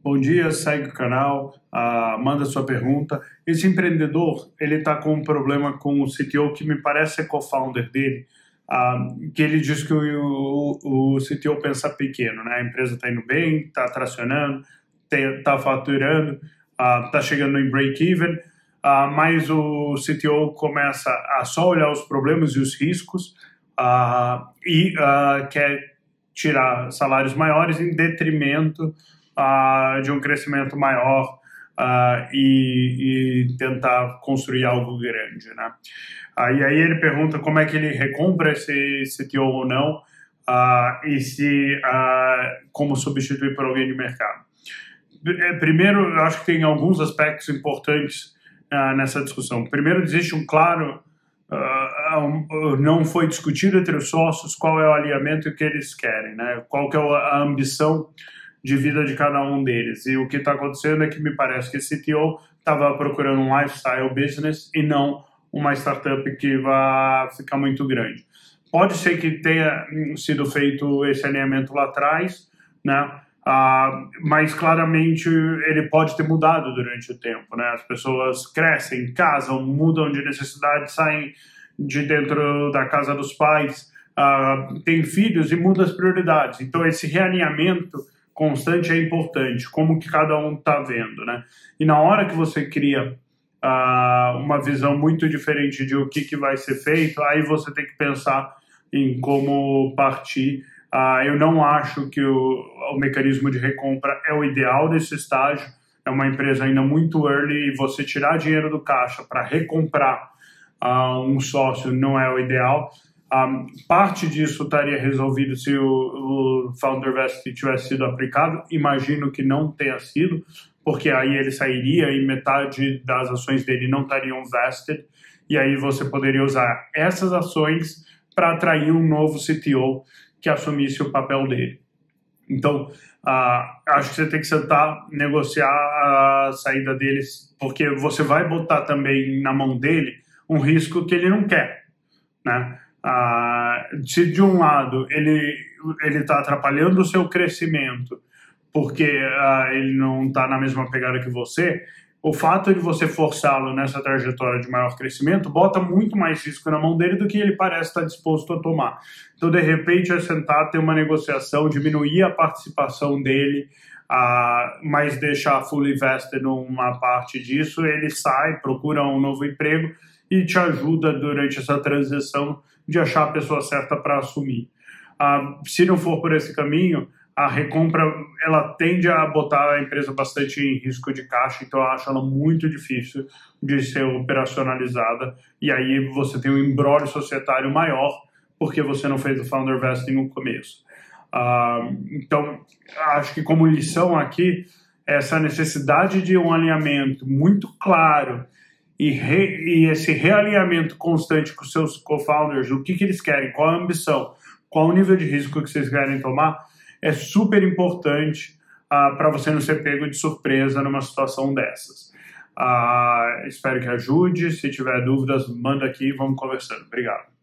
Bom dia, segue o canal, uh, manda sua pergunta. Esse empreendedor, ele está com um problema com o CTO que me parece ser co-founder dele, uh, que ele diz que o, o, o CTO pensa pequeno, né? A empresa está indo bem, está tracionando, está faturando, está uh, chegando em break-even, mas o CTO começa a só olhar os problemas e os riscos e quer tirar salários maiores em detrimento uh, de um crescimento maior uh, e, e, tentar construir algo grande, né? Uh, e aí ele pergunta como é que ele recompra esse CTO ou não e se como substituir por alguém de mercado. É, primeiro, eu acho que tem alguns aspectos importantes nessa discussão. Primeiro, existe um claro Uh, não foi discutido entre os sócios qual é o alinhamento que eles querem, né? Qual que é a ambição de vida de cada um deles. E o que está acontecendo é que me parece que esse CTO estava procurando um lifestyle business e não uma startup que vai ficar muito grande. Pode ser que tenha sido feito esse alinhamento lá atrás, né? Ah, mas claramente ele pode ter mudado durante o tempo, né? As pessoas crescem, casam, mudam de necessidade, saem de dentro da casa dos pais, ah, têm filhos e mudam as prioridades. Então esse realinhamento constante é importante, como que cada um está vendo, né? E na hora que você cria uh, uma visão muito diferente de o que, que vai ser feito, aí você tem que pensar em como partir. Uh, eu não acho que o, o mecanismo de recompra é o ideal nesse estágio. É uma empresa ainda muito early e você tirar dinheiro do caixa para recomprar uh, um sócio não é o ideal. Um, parte disso estaria resolvido se o, o Founder Vest tivesse sido aplicado. Imagino que não tenha sido, porque aí ele sairia e metade das ações dele não estariam vested. E aí você poderia usar essas ações para atrair um novo CTO que assumisse o papel dele. Então, uh, acho que você tem que sentar, negociar a saída deles, porque você vai botar também na mão dele um risco que ele não quer, né? Ah, se de um lado ele ele está atrapalhando o seu crescimento porque ah, ele não está na mesma pegada que você, o fato de você forçá-lo nessa trajetória de maior crescimento bota muito mais risco na mão dele do que ele parece estar disposto a tomar. Então, de repente, é sentar, ter uma negociação, diminuir a participação dele, mas deixar fully vested numa parte disso, ele sai, procura um novo emprego e te ajuda durante essa transição de achar a pessoa certa para assumir. Se não for por esse caminho, a recompra ela tende a botar a empresa bastante em risco de caixa, então eu acho ela muito difícil de ser operacionalizada. E aí você tem um embrólio societário maior porque você não fez o founder vesting no começo. Ah, então, acho que como lição aqui, essa necessidade de um alinhamento muito claro e, re, e esse realinhamento constante com seus co-founders, o que, que eles querem, qual a ambição, qual o nível de risco que vocês querem tomar, é super importante ah, para você não ser pego de surpresa numa situação dessas. Uh, espero que ajude. Se tiver dúvidas, manda aqui e vamos conversando. Obrigado.